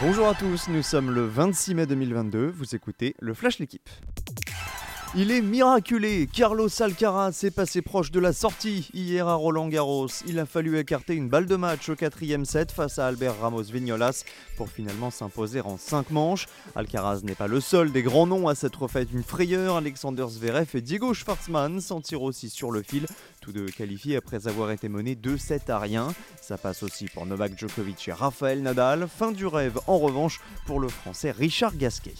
Bonjour à tous, nous sommes le 26 mai 2022, vous écoutez le Flash L'équipe. Il est miraculé, Carlos Alcaraz est passé proche de la sortie hier à Roland Garros. Il a fallu écarter une balle de match au quatrième set face à Albert Ramos Vignolas pour finalement s'imposer en 5 manches. Alcaraz n'est pas le seul des grands noms à s'être fait une frayeur. Alexander Zverev et Diego Schwartzmann s'en tirent aussi sur le fil, deux qualifiés après avoir été menés 2-7 à rien. Ça passe aussi pour Novak Djokovic et Rafael Nadal. Fin du rêve en revanche pour le français Richard Gasquet.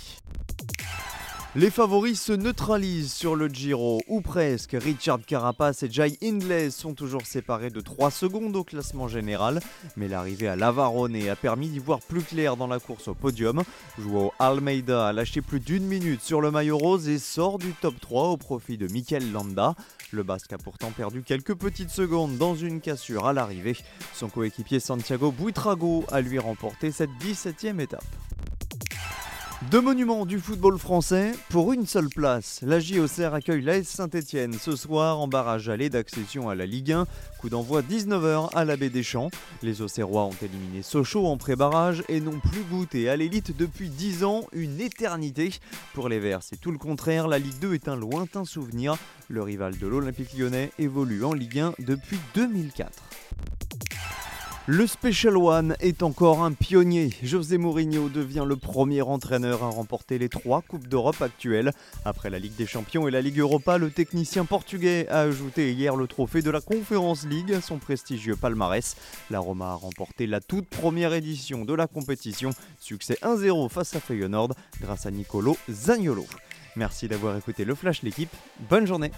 Les favoris se neutralisent sur le Giro, ou presque. Richard Carapace et Jai Hindley sont toujours séparés de 3 secondes au classement général, mais l'arrivée à Lavarone a permis d'y voir plus clair dans la course au podium. Joao Almeida a lâché plus d'une minute sur le maillot rose et sort du top 3 au profit de Mikel Landa. Le Basque a pourtant perdu quelques petites secondes dans une cassure à l'arrivée. Son coéquipier Santiago Buitrago a lui remporté cette 17e étape. Deux monuments du football français pour une seule place. La JOCR accueille l'AS Saint-Etienne ce soir en barrage allé d'accession à la Ligue 1. Coup d'envoi 19h à la baie des Champs. Les Auxerrois ont éliminé Sochaux en pré-barrage et n'ont plus goûté à l'élite depuis 10 ans, une éternité. Pour les Verts, c'est tout le contraire. La Ligue 2 est un lointain souvenir. Le rival de l'Olympique lyonnais évolue en Ligue 1 depuis 2004. Le Special One est encore un pionnier. José Mourinho devient le premier entraîneur à remporter les trois Coupes d'Europe actuelles. Après la Ligue des Champions et la Ligue Europa, le technicien portugais a ajouté hier le trophée de la Conference League à son prestigieux palmarès. La Roma a remporté la toute première édition de la compétition. Succès 1-0 face à Feyenoord grâce à Nicolo Zagnolo. Merci d'avoir écouté le Flash l'équipe. Bonne journée